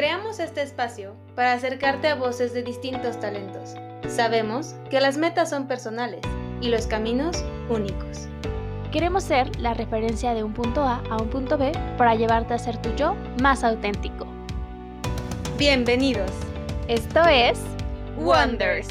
Creamos este espacio para acercarte a voces de distintos talentos. Sabemos que las metas son personales y los caminos únicos. Queremos ser la referencia de un punto A a un punto B para llevarte a ser tu yo más auténtico. Bienvenidos. Esto es Wonders.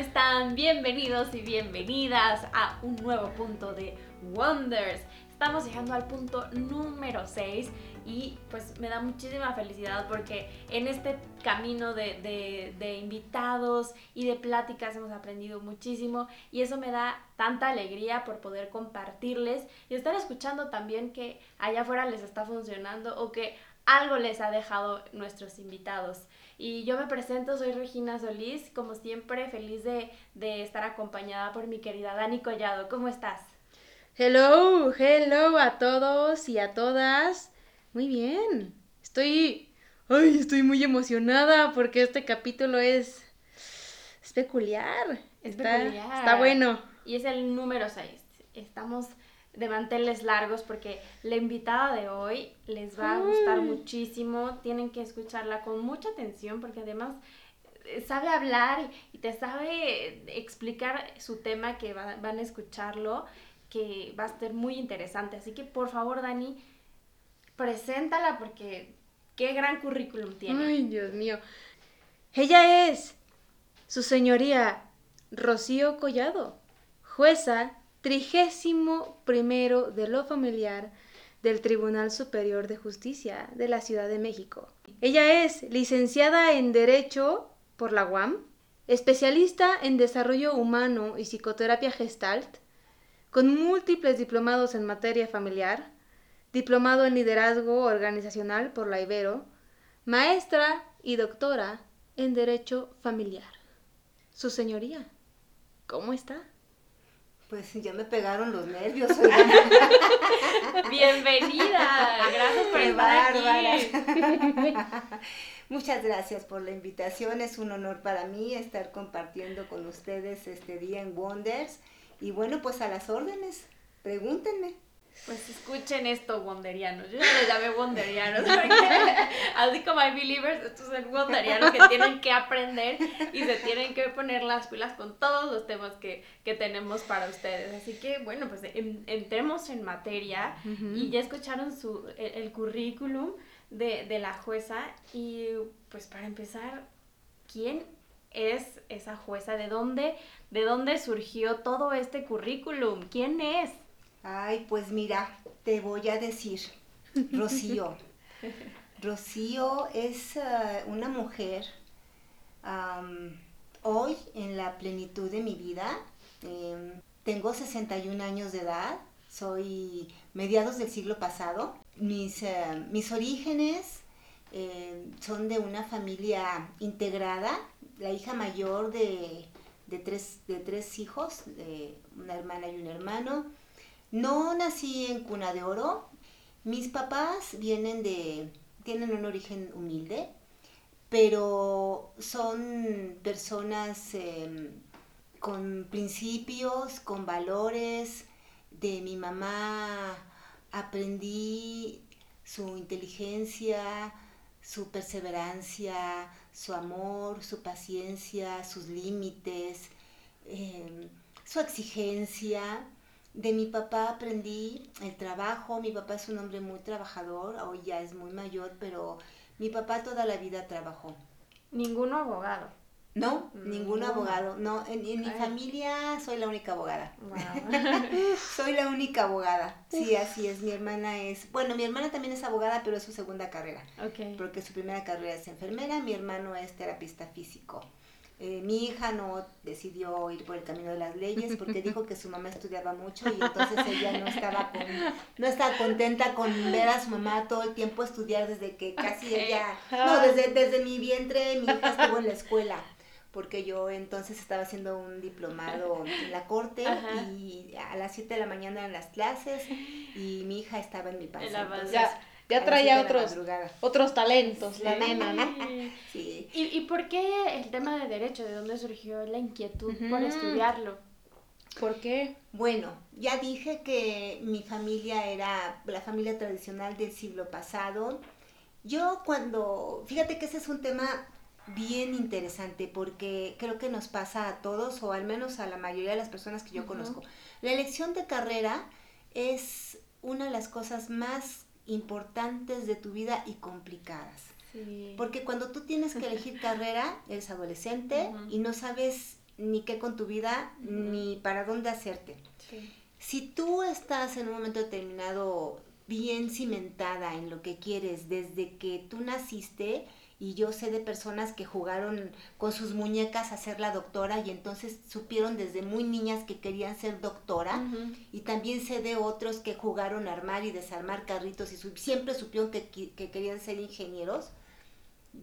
Están? Bienvenidos y bienvenidas a un nuevo punto de Wonders. Estamos llegando al punto número 6 y pues me da muchísima felicidad porque en este camino de, de, de, invitados y de pláticas hemos aprendido muchísimo y eso me da tanta alegría por poder compartirles y estar escuchando también que allá afuera les está funcionando o que algo les ha dejado nuestros invitados. Y yo me presento, soy Regina Solís, como siempre feliz de, de estar acompañada por mi querida Dani Collado. ¿Cómo estás? Hello, hello a todos y a todas. Muy bien. Estoy. Ay, estoy muy emocionada porque este capítulo es. Es peculiar. Es está, peculiar. Está bueno. Y es el número 6. Estamos de manteles largos porque la invitada de hoy les va a gustar muchísimo. Tienen que escucharla con mucha atención porque además eh, sabe hablar y te sabe explicar su tema que va, van a escucharlo que va a ser muy interesante. Así que por favor, Dani, preséntala porque qué gran currículum tiene. Ay, Dios mío. Ella es su señoría Rocío Collado, jueza trigésimo primero de lo familiar del Tribunal Superior de Justicia de la Ciudad de México. Ella es licenciada en Derecho por la UAM, especialista en Desarrollo Humano y Psicoterapia Gestalt, con múltiples diplomados en materia familiar, diplomado en liderazgo organizacional por la Ibero, maestra y doctora en Derecho Familiar. Su señoría, ¿cómo está? Pues ya me pegaron los nervios. Bienvenida, gracias por Qué estar aquí. Muchas gracias por la invitación, es un honor para mí estar compartiendo con ustedes este día en Wonders. Y bueno, pues a las órdenes, pregúntenme. Pues escuchen esto, wonderianos. Yo ya les llamé wonderianos, porque así como hay believers, estos son wonderianos que tienen que aprender y se tienen que poner las pilas con todos los temas que, que tenemos para ustedes. Así que, bueno, pues en- entremos en materia y ya escucharon su, el, el currículum de, de la jueza y pues para empezar, ¿quién es esa jueza? ¿De dónde, ¿De dónde surgió todo este currículum? ¿Quién es? Ay, pues mira, te voy a decir, Rocío. Rocío es eh, una mujer hoy en la plenitud de mi vida. em, tengo 61 años de edad, soy mediados del siglo pasado. Mis, eh, mis orígenes eh, son de una familia integrada, la hija mayor de, de tres, de tres hijos, de una hermana y un hermano. No nací en cuna de oro. Mis papás vienen de, tienen un origen humilde, pero son personas eh, con principios, con valores. De mi mamá aprendí su inteligencia, su perseverancia, su amor, su paciencia, sus límites, eh, su exigencia. De mi papá aprendí el trabajo, mi papá es un hombre muy trabajador, hoy ya es muy mayor, pero mi papá toda la vida trabajó. Ninguno abogado. No, Mm, ningún abogado, no, en, en mi Ay. familia soy la única abogada. Wow. Soy la única abogada, sí, así es, mi hermana es, bueno, mi hermana también es abogada, pero es su segunda carrera, porque su primera carrera es enfermera, mi hermano es terapista físico. Eh, mi hija no decidió ir por el camino de las leyes porque dijo que su mamá estudiaba mucho y entonces ella no estaba con, no estaba contenta con ver a su mamá todo el tiempo estudiar desde que casi ella, no, desde, desde mi vientre mi hija estuvo en la escuela porque yo entonces estaba haciendo un diplomado en la corte Ajá. y a las 7 de la mañana en las clases y mi hija estaba en mi panza. En la entonces. Ya, ya traía otros, otros talentos, la nena, ¿no? Sí. ¿Y, ¿Y por qué el tema de derecho? ¿De dónde surgió la inquietud por estudiarlo? ¿Por qué? Bueno, ya dije que mi familia era la familia tradicional del siglo pasado. Yo cuando, fíjate que ese es un tema bien interesante porque creo que nos pasa a todos o al menos a la mayoría de las personas que yo conozco. La elección de carrera es una de las cosas más importantes de tu vida y complicadas. Porque cuando tú tienes que elegir carrera, eres adolescente y no sabes ni qué con tu vida ni para dónde hacerte. Si tú estás en un momento determinado bien cimentada en lo que quieres desde que tú naciste, y yo sé de personas que jugaron con sus muñecas a ser la doctora y entonces supieron desde muy niñas que querían ser doctora y también sé de otros que jugaron a armar y desarmar carritos y siempre supieron que, que, querían ser ingenieros.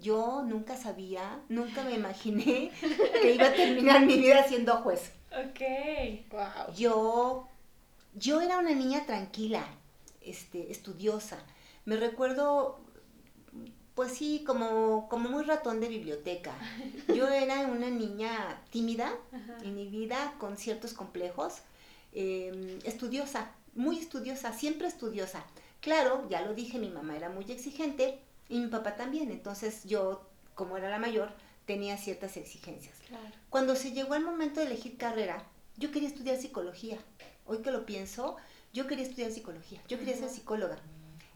Yo nunca sabía, nunca me imaginé que iba a terminar mi vida siendo juez. Ok. Wow. Yo, yo era una niña tranquila, este, estudiosa. Me recuerdo pues sí, como, como muy ratón de biblioteca. Yo era una niña tímida, inhibida, con ciertos complejos, em, estudiosa, muy estudiosa, siempre estudiosa. Claro, ya lo dije, mi mamá era muy exigente y mi papá también, entonces yo, como era la mayor, tenía ciertas exigencias. Cuando se llegó el momento de elegir carrera, yo quería estudiar psicología. Hoy que lo pienso, yo quería estudiar psicología, yo quería ser psicóloga.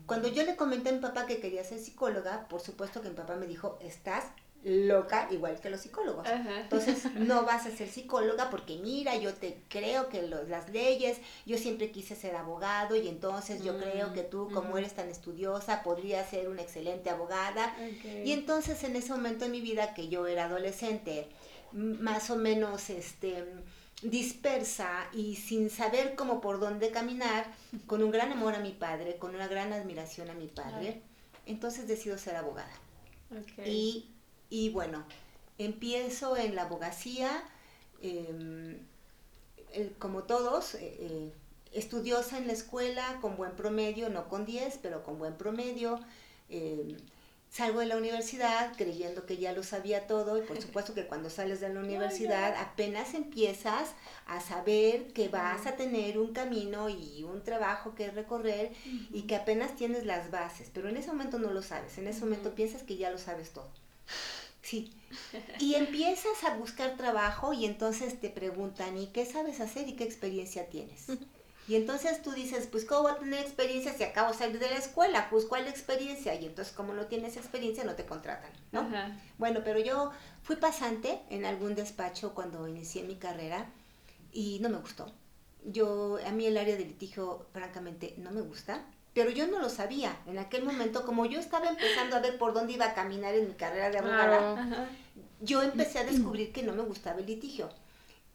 Cuando yo le comenté a mi papá que quería ser psicóloga, por supuesto que mi papá me dijo, estás loca igual que los psicólogos. Entonces, no vas a ser psicóloga porque mira, yo te creo que las leyes, yo siempre quise ser abogado y entonces yo creo mm, que tú, como eres tan estudiosa, podrías ser una excelente abogada. Y entonces en ese momento en mi vida que yo era adolescente, más o menos este dispersa y sin saber cómo por dónde caminar, con un gran amor a mi padre, con una gran admiración a mi padre, entonces decido ser abogada. Y, y, bueno, empiezo en la abogacía, em, como todos, eh, eh, estudiosa en la escuela, con buen promedio, no con 10, pero con buen promedio. Salgo de la universidad creyendo que ya lo sabía todo y por supuesto que cuando sales de la universidad apenas empiezas a saber que vas a tener un camino y un trabajo que recorrer y que apenas tienes las bases, pero en ese momento no lo sabes, en ese momento piensas que ya lo sabes todo. Sí. Y empiezas a buscar trabajo y entonces te preguntan, ¿y qué sabes hacer y qué experiencia tienes? Y entonces tú dices, pues ¿cómo voy a tener experiencia si acabo de salir de la escuela? Pues ¿cuál experiencia? Y entonces como no tienes experiencia no te contratan, ¿no? Bueno, pero yo fui pasante en algún despacho cuando inicié mi carrera y no me gustó. Yo, a mí el área de litigio francamente no me gusta, pero yo no lo sabía. En aquel momento, como yo estaba empezando a ver por dónde iba a caminar en mi carrera de abogada, yo empecé a descubrir que no me gustaba el litigio.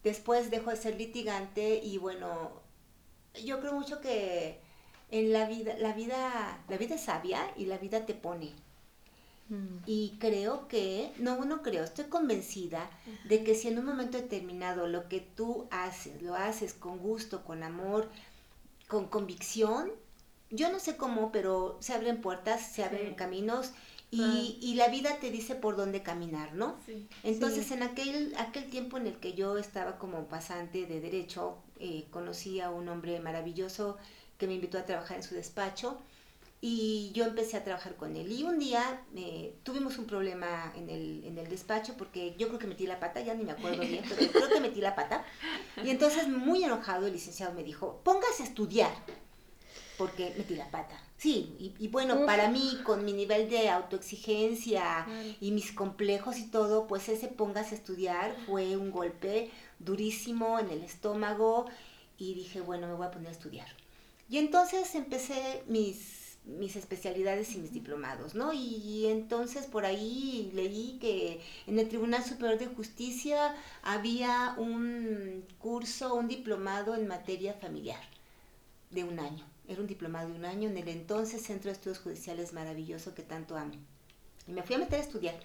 Después dejo de ser litigante y bueno, yo creo mucho que en la vida, la vida, la vida es sabia y la vida te pone. Mm. Y creo que, no, no creo, estoy convencida de que si en un momento determinado lo que tú haces, lo haces con gusto, con amor, con convicción, yo no sé cómo, pero se abren puertas, se abren caminos y, y, la vida te dice por dónde caminar, ¿no? Entonces, en aquel, aquel tiempo en el que yo estaba como pasante de derecho, eh, conocí a un hombre maravilloso que me invitó a trabajar en su despacho y yo empecé a trabajar con él. Y un día eh, tuvimos un problema en el, en el despacho porque yo creo que metí la pata, ya ni me acuerdo bien, pero creo que metí la pata. Y entonces, muy enojado, el licenciado me dijo, póngase a estudiar porque metí la pata. Sí, y, bueno, para mí, con mi nivel de autoexigencia y mis complejos y todo, pues ese pongas a estudiar fue un golpe durísimo en el estómago y dije, bueno, me voy a poner a estudiar. Y entonces empecé mis, mis especialidades y mis diplomados, ¿no? Y, entonces por ahí leí que en el Tribunal Superior de Justicia había un curso, un diplomado en materia familiar de un año. Era un diplomado de un año en el entonces Centro de Estudios Judiciales maravilloso que tanto amo. Y me fui a meter a estudiar.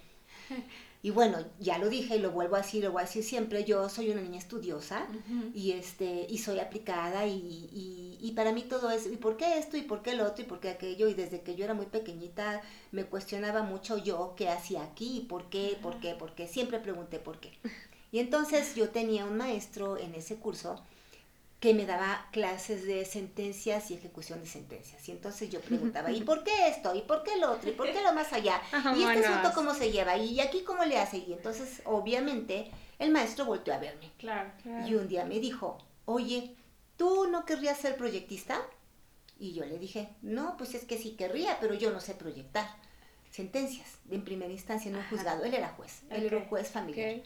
Y bueno, ya lo dije y lo vuelvo a decir, lo voy a decir siempre, yo soy una niña estudiosa y, este, y soy aplicada y, y, y, para mí todo es, ¿y por qué esto? ¿Y por qué lo otro? ¿Y por qué aquello? Y desde que yo era muy pequeñita me cuestionaba mucho yo qué hacía aquí, por qué, por qué, por qué. Siempre pregunté por qué. Y entonces yo tenía un maestro en ese curso que me daba clases de sentencias y ejecución de sentencias. Y entonces yo preguntaba, ¿y por qué esto? ¿Y por qué lo otro? ¿Y por qué lo más allá? ¿Y este asunto cómo se lleva? ¿Y aquí cómo le hace? Y entonces, obviamente, el maestro volteó a verme. Claro, Y un día me dijo, oye, ¿tú no querrías ser proyectista? Y yo le dije, no, pues es que sí querría, pero yo no sé proyectar sentencias en primera instancia en un juzgado. Él era juez, él era un juez familiar.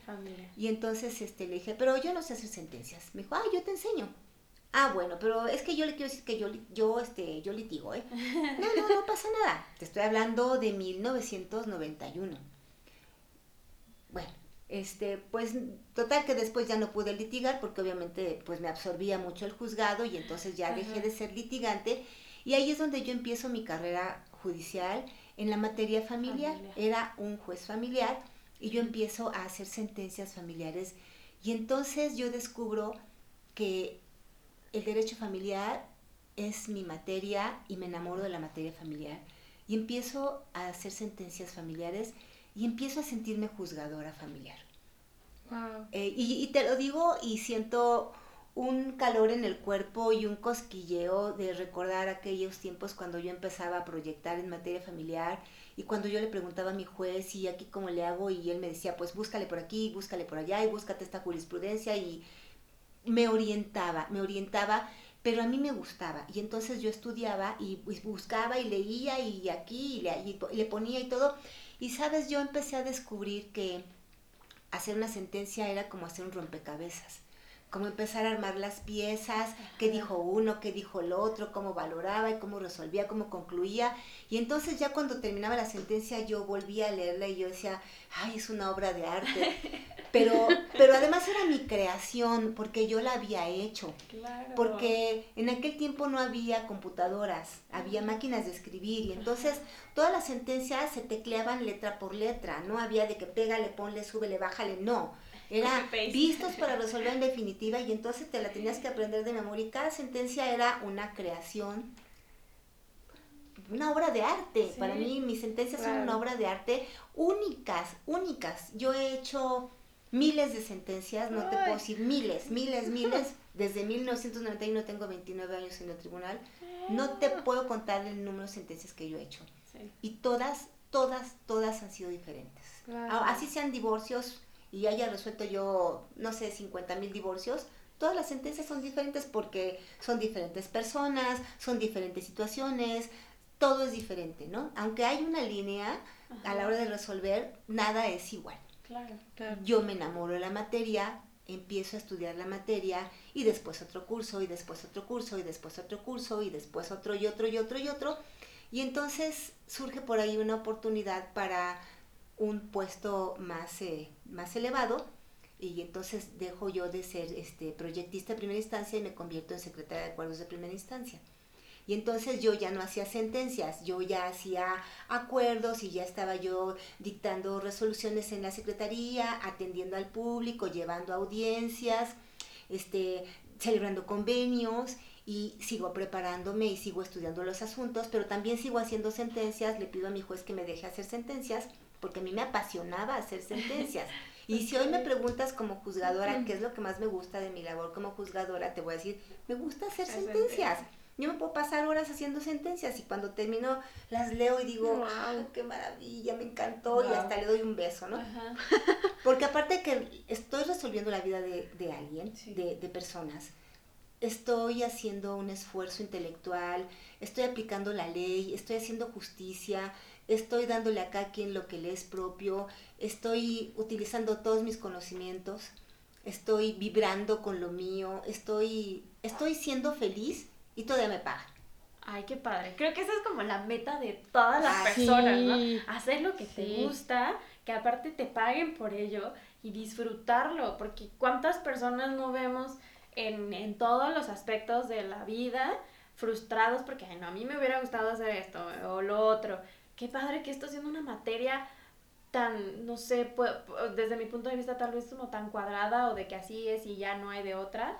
Y entonces este, le dije, pero yo no sé hacer sentencias. Me dijo, ah, yo te enseño. Ah, bueno, pero es que yo le quiero decir que yo, yo, este, yo litigo, ¿eh? No, no, no pasa nada. Te estoy hablando de 1991. Bueno, este, pues total que después ya no pude litigar porque obviamente pues me absorbía mucho el juzgado y entonces ya dejé de ser litigante y ahí es donde yo empiezo mi carrera judicial en la materia familiar. Era un juez familiar y yo empiezo a hacer sentencias familiares y entonces yo descubro que el derecho familiar es mi materia y me enamoro de la materia familiar y empiezo a hacer sentencias familiares y empiezo a sentirme juzgadora familiar. Eh, y, y, te lo digo y siento un calor en el cuerpo y un cosquilleo de recordar aquellos tiempos cuando yo empezaba a proyectar en materia familiar y cuando yo le preguntaba a mi juez y aquí cómo le hago y él me decía pues búscale por aquí, búscale por allá y búscate esta jurisprudencia y me orientaba, me orientaba, pero a mí me gustaba. Y entonces yo estudiaba y buscaba y leía y aquí y le, y le ponía y todo. Y sabes, yo empecé a descubrir que hacer una sentencia era como hacer un rompecabezas como empezar a armar las piezas, qué dijo uno, qué dijo el otro, cómo valoraba y cómo resolvía, cómo concluía. Y entonces ya cuando terminaba la sentencia yo volvía a leerla y yo decía, ay, es una obra de arte. Pero, pero además era mi creación, porque yo la había hecho. Porque en aquel tiempo no había computadoras, había máquinas de escribir y entonces todas las sentencias se tecleaban letra por letra, no había de que pégale, ponle, súbele, bájale, no era vistos para resolver en definitiva y entonces te la tenías que aprender de memoria y cada sentencia era una creación, una obra de arte. Para mí mis sentencias son una obra de arte únicas, únicas. Yo he hecho miles de sentencias, no te puedo decir miles, miles, miles. Desde 1991 tengo 29 años en el tribunal. No te ah. puedo contar el número de sentencias que yo he hecho. Y todas, todas, todas han sido diferentes. Así sean divorcios, y haya resuelto yo, no sé, 50 mil divorcios, todas las sentencias son diferentes porque son diferentes personas, son diferentes situaciones, todo es diferente, ¿no? Aunque hay una línea, a la hora de resolver, nada es igual. Claro, claro. Yo me enamoro de la materia, empiezo a estudiar la materia y después otro curso y después otro curso y después otro curso y después otro y otro y otro y otro. Y entonces surge por ahí una oportunidad para un puesto más, eh, más elevado y entonces dejo yo de ser este, proyectista de primera instancia y me convierto en secretaria de acuerdos de primera instancia. Y entonces yo ya no hacía sentencias, yo ya hacía acuerdos y ya estaba yo dictando resoluciones en la secretaría, atendiendo al público, llevando audiencias, este, celebrando convenios y sigo preparándome y sigo estudiando los asuntos, pero también sigo haciendo sentencias, le pido a mi juez que me deje hacer sentencias porque a mí me apasionaba hacer sentencias. Y si hoy me preguntas como juzgadora qué es lo que más me gusta de mi labor como juzgadora, te voy a decir, me gusta hacer sentencias. Yo me puedo pasar horas haciendo sentencias y cuando termino las leo y digo, wow, qué maravilla, me encantó y hasta le doy un beso, ¿no? Porque aparte que estoy resolviendo la vida de, alguien, de, de personas, estoy haciendo un esfuerzo intelectual, estoy aplicando la ley, estoy haciendo justicia, estoy dándole acá a quien lo que le es propio, estoy utilizando todos mis conocimientos, estoy vibrando con lo mío, estoy, estoy siendo feliz y todavía me pagan. Ay, qué padre. Creo que esa es como la meta de todas las personas, ¿no? Hacer lo que te gusta, que aparte te paguen por ello y disfrutarlo, porque cuántas personas no vemos en, en todos los aspectos de la vida frustrados porque, ay, no, a mí me hubiera gustado hacer esto o lo otro qué padre que esto siendo una materia tan, no sé, desde mi punto de vista tal vez como tan cuadrada o de que así es y ya no hay de otra,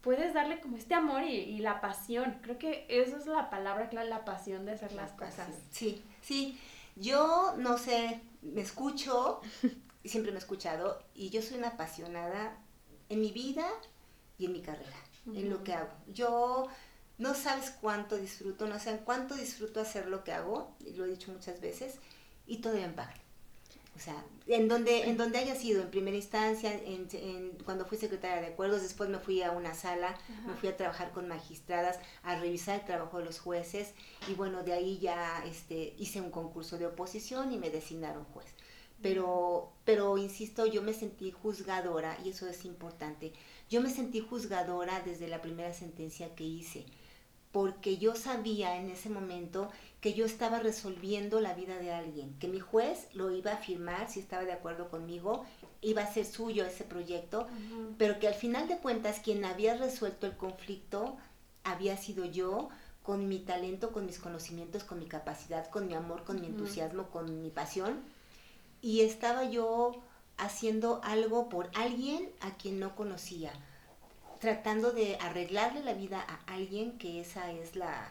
puedes darle como este amor y, la pasión. Creo que esa es la palabra clave, la pasión de hacer las cosas. Sí, sí. Yo, no sé, me escucho, siempre me he escuchado, y yo soy una apasionada en mi vida y en mi carrera. en lo que hago. Yo no sabes cuánto disfruto, no sé cuánto disfruto hacer lo que hago, y lo he dicho muchas veces, y todavía me pagan. O sea, en donde, en donde haya sido, en primera instancia, en, en, cuando fui secretaria de acuerdos, después me fui a una sala, me fui a trabajar con magistradas, a revisar el trabajo de los jueces, y bueno, de ahí ya este, hice un concurso de oposición y me designaron juez. Pero, pero, insisto, yo me sentí juzgadora, y eso es importante, yo me sentí juzgadora desde la primera sentencia que hice porque yo sabía en ese momento que yo estaba resolviendo la vida de alguien, que mi juez lo iba a firmar si estaba de acuerdo conmigo, iba a ser suyo ese proyecto, pero que al final de cuentas quien había resuelto el conflicto había sido yo, con mi talento, con mis conocimientos, con mi capacidad, con mi amor, con mi entusiasmo, con mi pasión, y estaba yo haciendo algo por alguien a quien no conocía tratando de arreglarle la vida a alguien que esa es la,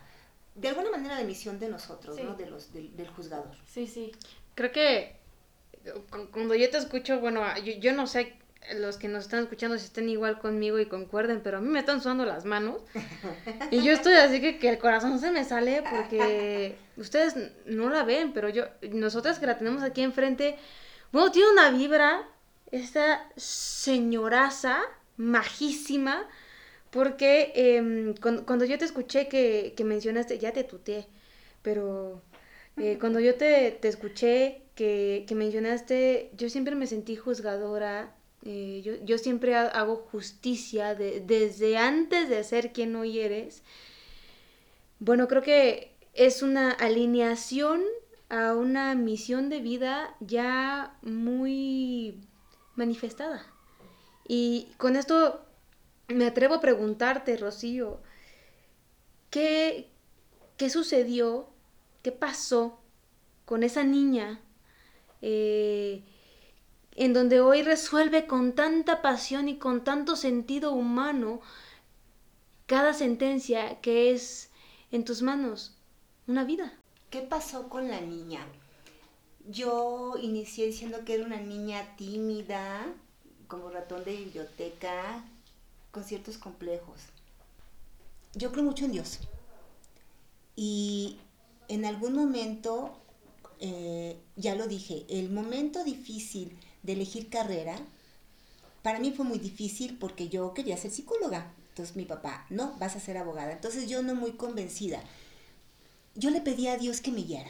de alguna manera, la misión de nosotros, ¿no? De los, del, juzgador. Sí, sí. Creo que cuando yo te escucho, bueno, yo, yo no sé los que nos están escuchando si estén igual conmigo y concuerden, pero a mí me están sudando las manos. Y yo estoy así que, que el corazón se me sale porque ustedes no la ven, pero yo, nosotras que la tenemos aquí enfrente, bueno, tiene una vibra, esta señoraza majísima, porque em, cuando, yo te escuché que, mencionaste, ya te tuteé, pero eh, cuando yo te, escuché que, mencionaste, yo siempre me sentí juzgadora, eh, yo, siempre hago justicia desde antes de ser quien hoy eres. Bueno, creo que es una alineación a una misión de vida ya muy manifestada. Y con esto me atrevo a preguntarte, Rocío, ¿qué, qué sucedió? ¿Qué pasó con esa niña eh, en donde hoy resuelve con tanta pasión y con tanto sentido humano cada sentencia que es en tus manos una vida? ¿Qué pasó con la niña? Yo inicié diciendo que era una niña tímida, como ratón de biblioteca, con ciertos complejos. Yo creo mucho en Dios. Y en algún momento, eh, ya lo dije, el momento difícil de elegir carrera, para mí fue muy difícil porque yo quería ser psicóloga. Entonces mi papá, no, vas a ser abogada. Entonces yo no muy convencida. Yo le pedí a Dios que me guiara.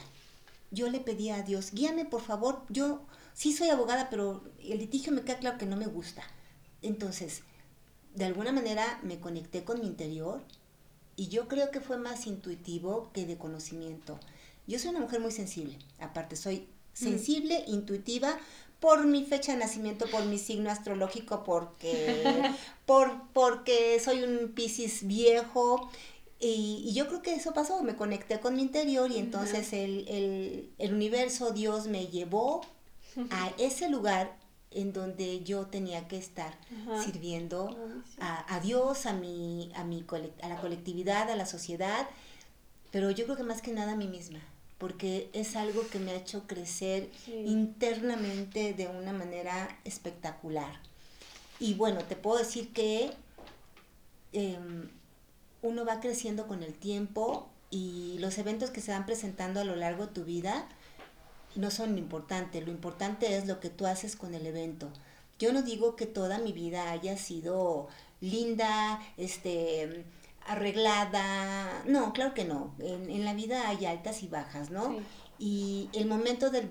Yo le pedí a Dios, guíame por favor. Yo sí soy abogada, pero el litigio me queda claro que no me gusta. Entonces, de alguna manera me conecté con mi interior y yo creo que fue más intuitivo que de conocimiento. Yo soy una mujer muy sensible, aparte soy mm. sensible, intuitiva, por mi fecha de nacimiento, por mi signo astrológico, porque, por, porque soy un Piscis viejo. Y, yo creo que eso pasó, me conecté con mi interior y entonces el, el, el universo, Dios me llevó a ese lugar en donde yo tenía que estar sirviendo a, Dios, a, mi, a, mi, a la colectividad, a la sociedad, pero yo creo que más que nada a mí misma, porque es algo que me ha hecho crecer internamente de una manera espectacular. Y bueno, te puedo decir que em, uno va creciendo con el tiempo y los eventos que se van presentando a lo largo de tu vida, no son lo importante, lo importante es lo que tú haces con el evento. Yo no digo que toda mi vida haya sido linda, este, arreglada, no, claro que no, en, la vida hay altas y bajas, ¿no? Y el momento de,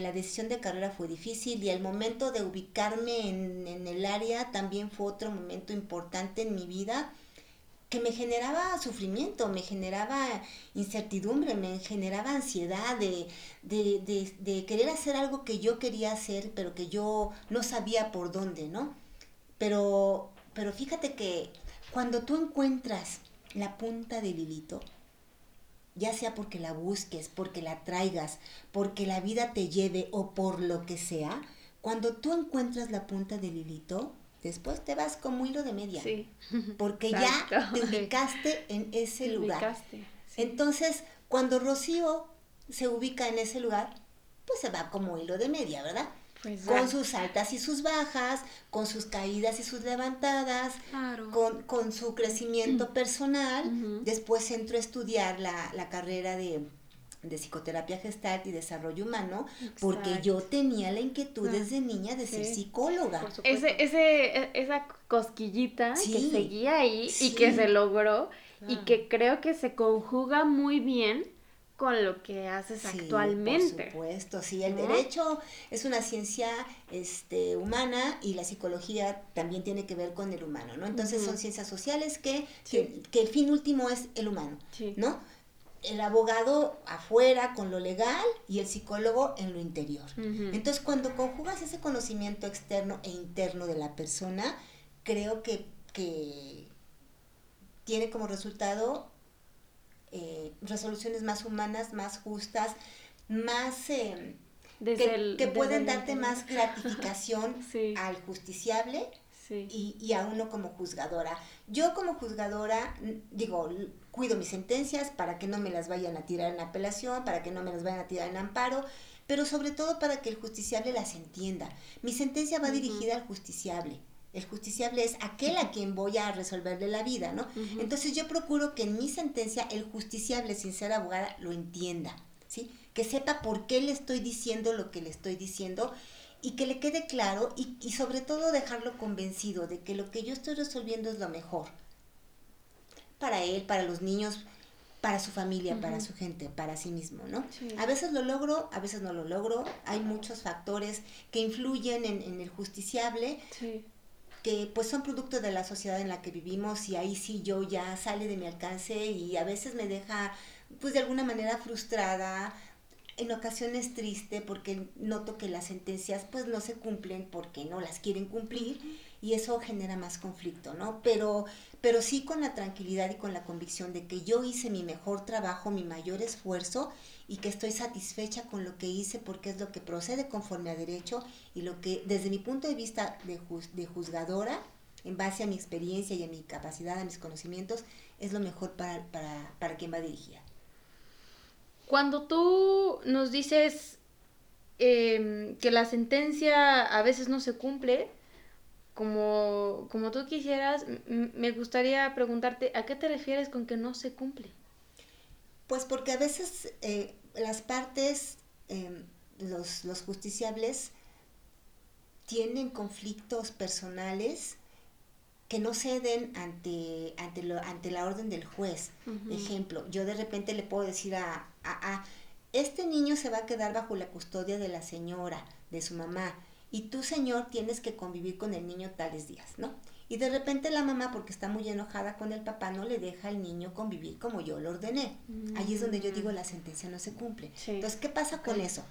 la decisión de carrera fue difícil y el momento de ubicarme en, en el área también fue otro momento importante en mi vida que me generaba sufrimiento, me generaba incertidumbre, me generaba ansiedad de, de, querer hacer algo que yo quería hacer, pero que yo no sabía por dónde, ¿no? Pero, pero fíjate que cuando tú encuentras la punta del hilito, ya sea porque la busques, porque la traigas, porque la vida te lleve o por lo que sea, cuando tú encuentras la punta del hilito, después te vas como hilo de media. Sí. Porque ya te ubicaste en ese lugar. Entonces, cuando Rocío se ubica en ese lugar, pues se va como hilo de media, ¿verdad? Pues con sus altas y sus bajas, con sus caídas y sus levantadas, Claro. con, con su crecimiento personal. Después entro a estudiar la, la carrera de, de psicoterapia gestalt y desarrollo humano, porque yo tenía la inquietud Ah, desde niña de ser sí. psicóloga. Por supuesto. Ese, ese, e- esa cosquillita que seguía ahí y que se logró y Claro. que creo que se conjuga muy bien con lo que haces Sí, actualmente. Por supuesto, sí. El ¿No? derecho es una ciencia este, humana y la psicología también tiene que ver con el humano, ¿no? Entonces son ciencias sociales que, Sí. que, que el fin último es el humano, Sí. ¿no? El abogado afuera con lo legal y el psicólogo en lo interior. Entonces, cuando conjugas ese conocimiento externo e interno de la persona, creo que, que tiene como resultado eh, resoluciones más humanas, más justas, más eh, Desde que, el- que desde pueden darte más gratificación Sí. al justiciable Sí. y, y a uno como juzgadora. Yo como juzgadora, digo, cuido mis sentencias para que no me las vayan a tirar en apelación, para que no me las vayan a tirar en amparo, pero sobre todo para que el justiciable las entienda. Mi sentencia va dirigida al justiciable. El justiciable es aquel a quien voy a resolverle la vida, ¿no? Entonces yo procuro que en mi sentencia el justiciable, sin ser abogada, lo entienda, ¿sí? Que sepa por qué le estoy diciendo lo que le estoy diciendo y que le quede claro y, y sobre todo dejarlo convencido de que lo que yo estoy resolviendo es lo mejor para él, para los niños, para su familia, para Ujú. su gente, para sí mismo, ¿no? Sí. A veces lo logro, a veces no lo logro. Hay muchos factores que influyen en, en el justiciable Sí. que pues son producto de la sociedad en la que vivimos y ahí sí yo ya sale de mi alcance y a veces me deja pues de alguna manera frustrada, en ocasiones triste porque noto que las sentencias pues no se cumplen porque no las quieren cumplir y eso genera más conflicto, ¿no? Pero, pero sí con la tranquilidad y con la convicción de que yo hice mi mejor trabajo, mi mayor esfuerzo y que estoy satisfecha con lo que hice porque es lo que procede conforme a derecho y lo que desde mi punto de vista de, juz- de juzgadora, en base a mi experiencia y a mi capacidad, a mis conocimientos, es lo mejor para, para, para quien va dirigida. Cuando tú nos dices em, que la sentencia a veces no se cumple, como, como tú quisieras, me gustaría preguntarte, ¿a qué te refieres con que no se cumple? Pues porque a veces eh, las partes, eh, los, los justiciables, tienen conflictos personales que no ceden ante, ante, lo- ante la orden del juez. Ejemplo, yo de repente le puedo decir a, a, a, este niño se va a quedar bajo la custodia de la señora, de su mamá, y tú, señor, tienes que convivir con el niño tales días, ¿no? Y de repente la mamá, porque está muy enojada con el papá, no le deja al niño convivir como yo lo ordené. Ahí es donde yo digo la sentencia no se cumple. Sí. Entonces, ¿qué pasa con eso?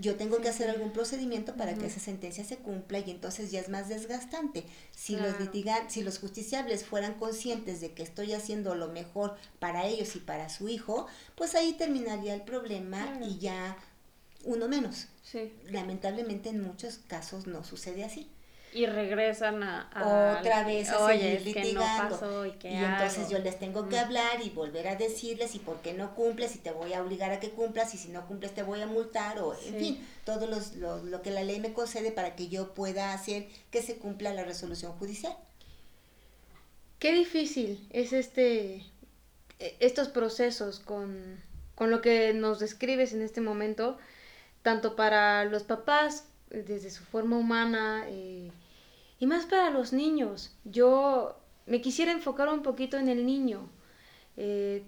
Yo tengo Sí, que hacer algún procedimiento para que esa sentencia se cumpla y entonces ya es más desgastante. Si los litigan, si los justiciables fueran conscientes de que estoy haciendo lo mejor para ellos y para su hijo, pues ahí terminaría el problema Claro. y ya uno menos. Sí. Lamentablemente en muchos casos no sucede así. Y regresan a, a- Otra vez a Oye, seguir es que no litigando. pasó y entonces yo les tengo que hablar y volver a decirles y por qué no cumples y te voy a obligar a que cumplas y si no cumples te voy a multar o en Sí. fin, todo los- lo, lo que la ley me concede para que yo pueda hacer que se cumpla la resolución judicial. Qué difícil es este e- estos procesos con, con lo que nos describes en este momento, tanto para los papás eh, desde su forma humana eh, y más para los niños. Yo me quisiera enfocar un poquito en el niño. Eh,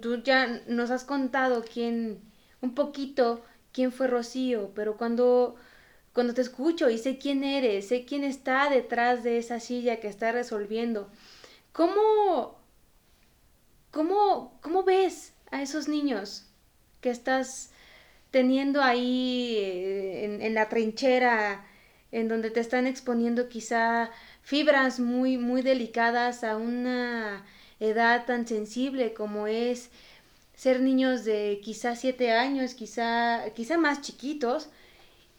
tú ya nos has contado quién, un poquito quién fue Rocío, pero cuando, cuando te escucho y sé quién eres, sé quién está detrás de esa silla que está resolviendo, ¿cómo, cómo, cómo ves a esos niños que estás teniendo ahí en, en la trinchera, en donde te están exponiendo quizá fibras muy, muy delicadas a una edad tan sensible como es ser niños de quizá siete años, quizá, quizá más chiquitos,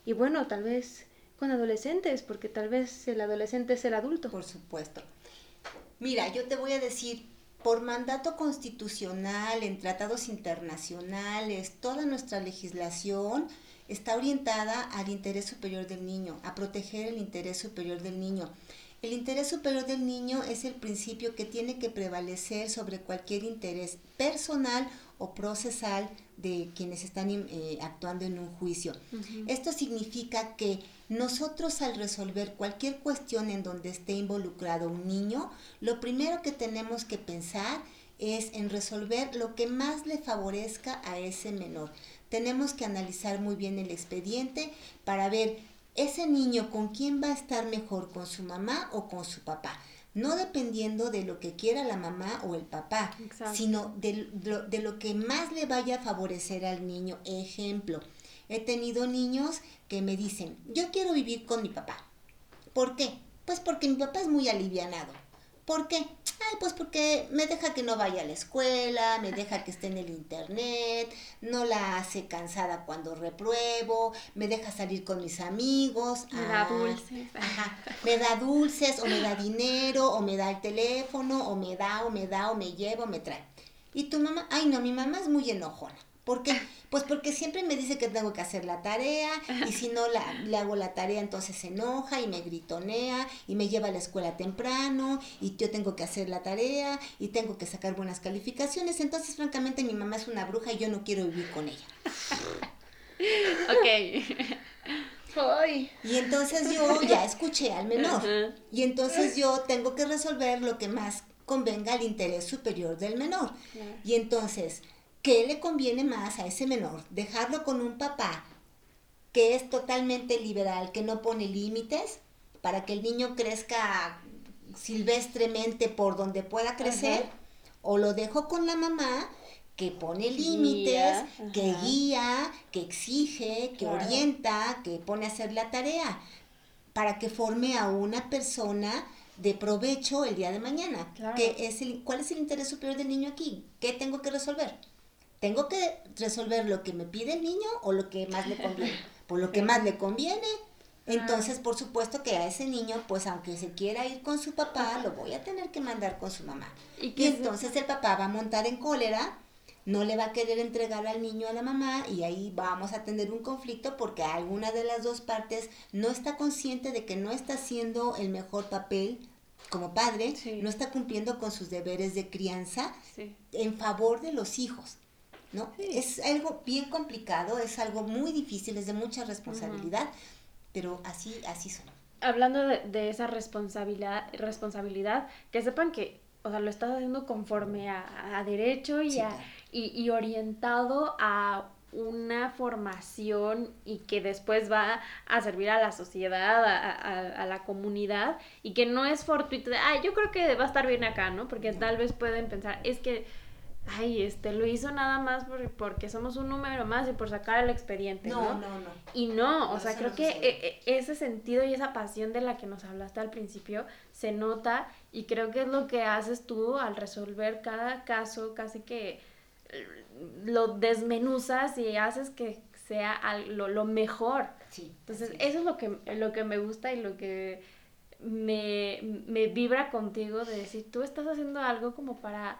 y bueno, tal vez con adolescentes, porque tal vez el adolescente es el adulto. Por supuesto. Mira, yo te voy a decir, por mandato constitucional, en tratados internacionales, toda nuestra legislación está orientada al interés superior del niño, a proteger el interés superior del niño. El interés superior del niño es el principio que tiene que prevalecer sobre cualquier interés personal o procesal de quienes están eh, actuando en un juicio. Esto significa que nosotros al resolver cualquier cuestión en donde esté involucrado un niño, lo primero que tenemos que pensar es en resolver lo que más le favorezca a ese menor. Tenemos que analizar muy bien el expediente para ver ese niño con quién va a estar mejor, con su mamá o con su papá. No dependiendo de lo que quiera la mamá o el papá, sino de, de lo que más le vaya a favorecer al niño. Ejemplo, He tenido niños que me dicen, yo quiero vivir con mi papá. ¿Por qué? Pues porque mi papá es muy alivianado. ¿Por qué? Ay, pues porque me deja que no vaya a la escuela, me deja que esté en el internet, no la hace cansada cuando repruebo, me deja salir con mis amigos. Me da ah, dulces. me da dulces, o me da dinero, o me da el teléfono, o me da, o me da, o me lleva, o me trae. Y tu mamá, ay no, mi mamá es muy enojona. ¿Por qué? Pues porque siempre me dice que tengo que hacer la tarea y si no la, le hago la tarea entonces se enoja y me gritonea y me lleva a la escuela temprano y yo tengo que hacer la tarea y tengo que sacar buenas calificaciones. Entonces francamente mi mamá es una bruja y yo no quiero vivir con ella. ok. Y entonces yo ya escuché al menor. Y entonces yo tengo que resolver lo que más convenga al interés superior del menor. Y entonces ¿qué le conviene más a ese menor? ¿Dejarlo con un papá que es totalmente liberal, que no pone límites para que el niño crezca silvestremente por donde pueda crecer? ¿O lo dejo con la mamá que pone límites, que guía, que exige, que orienta, que pone a hacer la tarea? Para que forme a una persona de provecho el día de mañana. es el, ¿Cuál es el interés superior del niño aquí? ¿Qué tengo que resolver? Tengo que resolver lo que me pide el niño o lo que más le conviene. Por lo que más le conviene. Entonces, por supuesto que a ese niño, pues aunque se quiera ir con su papá, lo voy a tener que mandar con su mamá. Y, entonces el papá va a montar en cólera, no le va a querer entregar al niño a la mamá y ahí vamos a tener un conflicto porque alguna de las dos partes no está consciente de que no está haciendo el mejor papel como padre, no está cumpliendo con sus deberes de crianza en favor de los hijos. ¿No? Es algo bien complicado, es algo muy difícil, es de mucha responsabilidad, pero así, así son. Hablando de, esa responsabilidad, responsabilidad, que sepan que, o sea, lo estás haciendo conforme a, derecho y, y, orientado a una formación y que después va a servir a la sociedad, a, la comunidad y que no es fortuito de, ay, yo creo que va a estar bien acá, ¿no? Porque tal vez pueden pensar, es que ay, este, lo hizo nada más porque somos un número más y por sacar el expediente, ¿no? No, no, no. Y no, o sea, creo que e, e, ese sentido y esa pasión de la que nos hablaste al principio se nota y creo que es lo que haces tú al resolver cada caso, casi que eh, lo desmenuzas y haces que sea lo, lo mejor. Sí. Entonces, eso es lo que, lo que me gusta y lo que me, me vibra contigo de decir, tú estás haciendo algo como para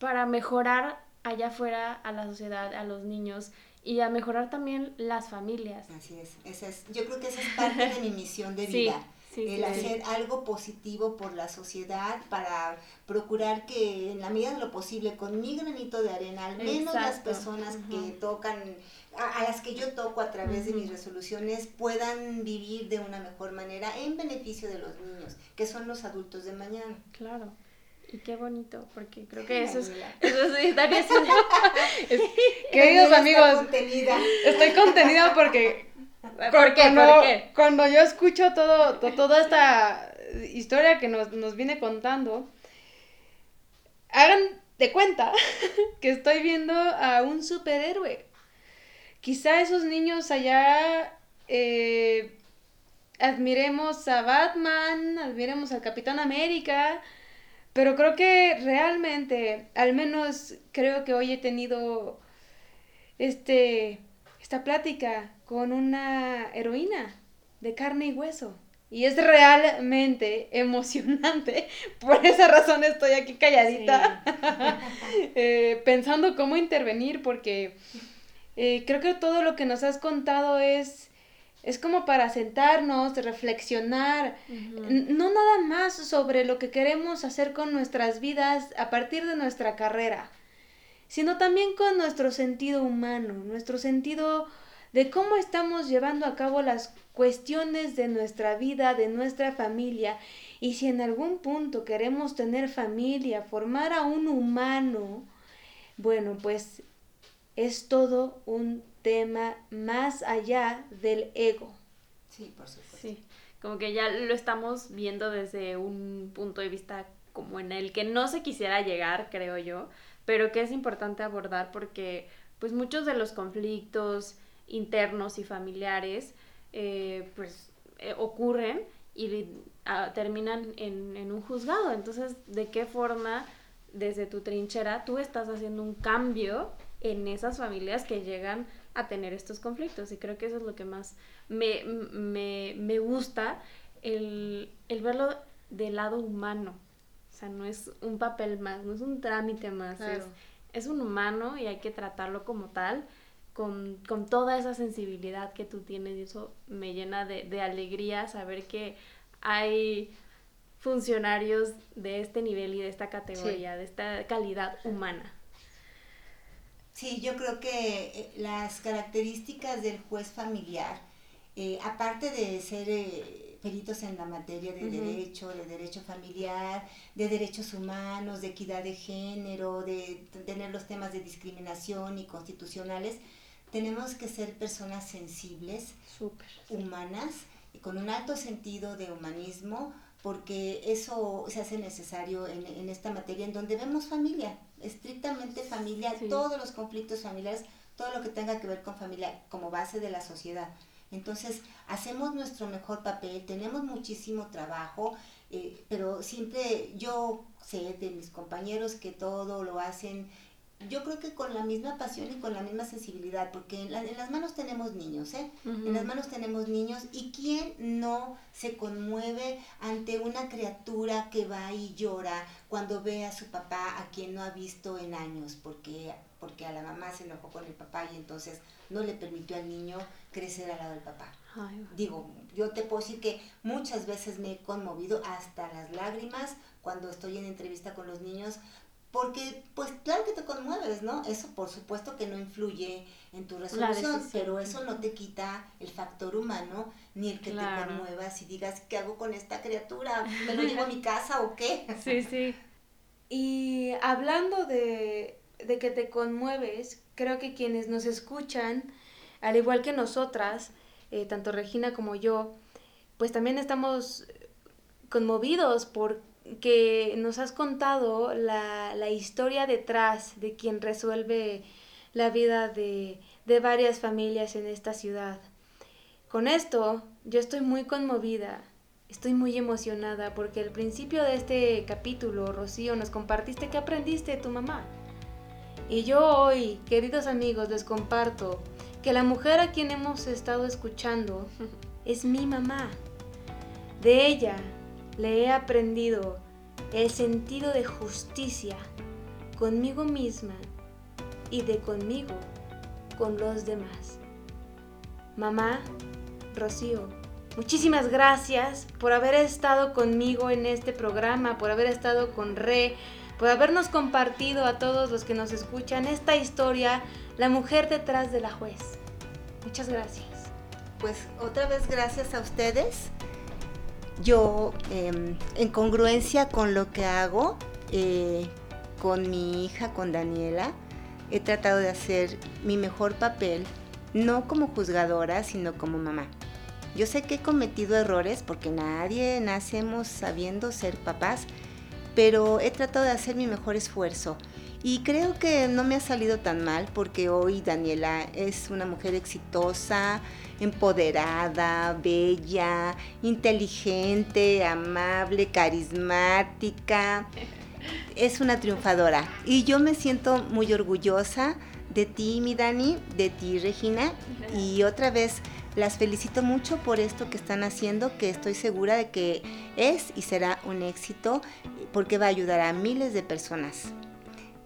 para mejorar allá afuera a la sociedad, a los niños y a mejorar también las familias. Así es, esa es yo creo que esa es parte de mi misión de vida. el hacer algo positivo por la sociedad para procurar que en la medida de lo posible con mi granito de arena al menos las personas que tocan a, las que yo toco a través de mis resoluciones puedan vivir de una mejor manera en beneficio de los niños que son los adultos de mañana. Claro y qué bonito, porque creo que eso es, eso es, Queridos amigos, estoy contenida porque ¿Por qué? Cuando, cuando yo escucho todo, toda esta historia que nos, nos viene contando, hagan de cuenta que estoy viendo a un superhéroe. Quizá esos niños allá eh, admiremos a Batman, admiremos al Capitán América, pero creo que realmente, al menos creo que hoy he tenido este, esta plática con una heroína de carne y hueso. Y es realmente emocionante. Por esa razón estoy aquí calladita, eh, pensando cómo intervenir, porque eh, creo que todo lo que nos has contado es, es como para sentarnos, reflexionar, no nada más sobre lo que queremos hacer con nuestras vidas a partir de nuestra carrera, sino también con nuestro sentido humano, nuestro sentido de cómo estamos llevando a cabo las cuestiones de nuestra vida, de nuestra familia, y si en algún punto queremos tener familia, formar a un humano, bueno, pues es todo un tema más allá del ego. Sí, por supuesto. Sí, como que ya lo estamos viendo desde un punto de vista como en el que no se quisiera llegar, creo yo, pero que es importante abordar porque pues muchos de los conflictos internos y familiares eh, pues eh, ocurren y ah, terminan en, en un juzgado. Entonces, ¿de qué forma desde tu trinchera tú estás haciendo un cambio en esas familias que llegan a tener estos conflictos. Y creo que eso es lo que más me, me, me gusta, el, el, verlo del lado humano. O sea, no es un papel más, no es un trámite más, es, es, un humano y hay que tratarlo como tal. Con, con, toda esa sensibilidad que tú tienes y eso me llena de, de alegría saber que hay funcionarios de este nivel y de esta categoría, de esta calidad humana. Sí, yo creo que eh, las características del juez familiar, eh, aparte de ser eh, peritos en la materia de derecho, de derecho familiar, de derechos humanos, de equidad de género, de tener los temas de discriminación y constitucionales, tenemos que ser personas sensibles, humanas, y con un alto sentido de humanismo, porque eso se hace necesario en, en esta materia en donde vemos familia, estrictamente familia, todos los conflictos familiares, todo lo que tenga que ver con familia como base de la sociedad. Entonces, hacemos nuestro mejor papel, tenemos muchísimo trabajo, eh, pero siempre yo sé de mis compañeros que todo lo hacen yo creo que con la misma pasión y con la misma sensibilidad, porque en, las manos tenemos niños, ¿eh? En las manos tenemos niños y quién no se conmueve ante una criatura que va y llora cuando ve a su papá a quien no ha visto en años, porque, porque a la mamá se enojó con el papá y entonces no le permitió al niño crecer al lado del papá. Digo, yo te puedo decir que muchas veces me he conmovido hasta las lágrimas cuando estoy en entrevista con los niños porque, pues claro que te conmueves, ¿no? Eso por supuesto que no influye en tu resolución, pero eso no te quita el factor humano, ni el que te conmuevas y digas, ¿qué hago con esta criatura? ¿Me lo llevo a mi casa o qué? Sí, sí. Y hablando de, de que te conmueves, creo que quienes nos escuchan, al igual que nosotras, eh, tanto Regina como yo, pues también estamos conmovidos por que nos has contado la, la historia detrás de quien resuelve la vida de, de varias familias en esta ciudad. Con esto yo estoy muy conmovida, estoy muy emocionada porque al principio de este capítulo, Rocío, nos compartiste que aprendiste de tu mamá. Y yo hoy, queridos amigos, les comparto que la mujer a quien hemos estado escuchando es mi mamá. De ella le he aprendido el sentido de justicia conmigo misma y de conmigo con los demás. Mamá, Rocío, muchísimas gracias por haber estado conmigo en este programa, por haber estado con Re, por habernos compartido a todos los que nos escuchan esta historia, la mujer detrás de la juez. Muchas gracias. Pues otra vez gracias a ustedes yo, em, en congruencia con lo que hago, eh, con mi hija, con Daniela, he tratado de hacer mi mejor papel, no como juzgadora, sino como mamá. Yo sé que he cometido errores porque nadie nacemos sabiendo ser papás, pero he tratado de hacer mi mejor esfuerzo. Y creo que no me ha salido tan mal porque hoy Daniela es una mujer exitosa, empoderada, bella, inteligente, amable, carismática. Es una triunfadora. Y yo me siento muy orgullosa de ti, mi Dani, de ti, Regina. Y otra vez las felicito mucho por esto que están haciendo, que estoy segura de que es y será un éxito porque va a ayudar a miles de personas.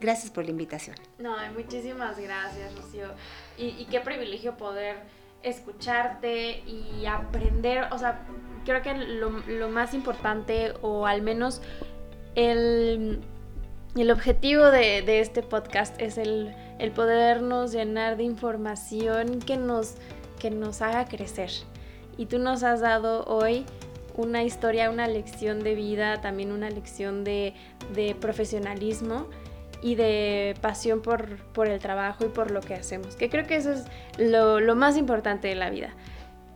Gracias por la invitación. No, muchísimas gracias, Rocío. Y, qué privilegio poder escucharte y aprender, o sea, creo que lo, lo más importante, o al menos el, el objetivo de, de, este podcast es el, el, podernos llenar de información que nos, que nos haga crecer. Y tú nos has dado hoy una historia, una lección de vida, también una lección de, de profesionalismo y de pasión por, por, el trabajo y por lo que hacemos, que creo que eso es lo, lo, más importante de la vida,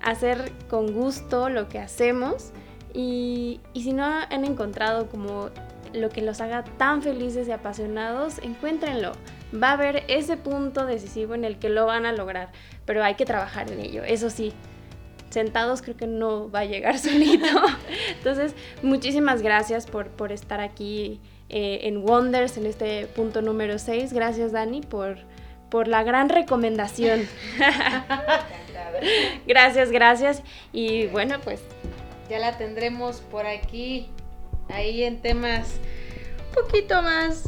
hacer con gusto lo que hacemos y, y si no han encontrado como lo que los haga tan felices y apasionados, encuéntrenlo. Va a haber ese punto decisivo en el que lo van a lograr, pero hay que trabajar en ello, eso sí. Sentados creo que no va a llegar solito. Entonces, muchísimas gracias por, por estar aquí eh, en Wonders, en este punto número 6. Gracias, Dani, por, por la gran recomendación. gracias, gracias. Y bueno, pues ya la tendremos por aquí, ahí en temas un poquito más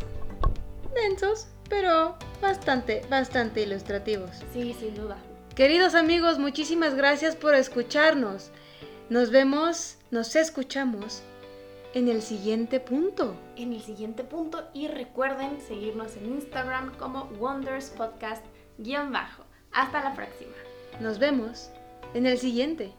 densos, pero bastante, bastante ilustrativos. Sí, sin duda. Queridos amigos, muchísimas gracias por escucharnos. Nos vemos, nos escuchamos en el siguiente punto. En el siguiente punto y recuerden seguirnos en Instagram como Wonders Podcast bajo. Hasta la próxima. Nos vemos en el siguiente.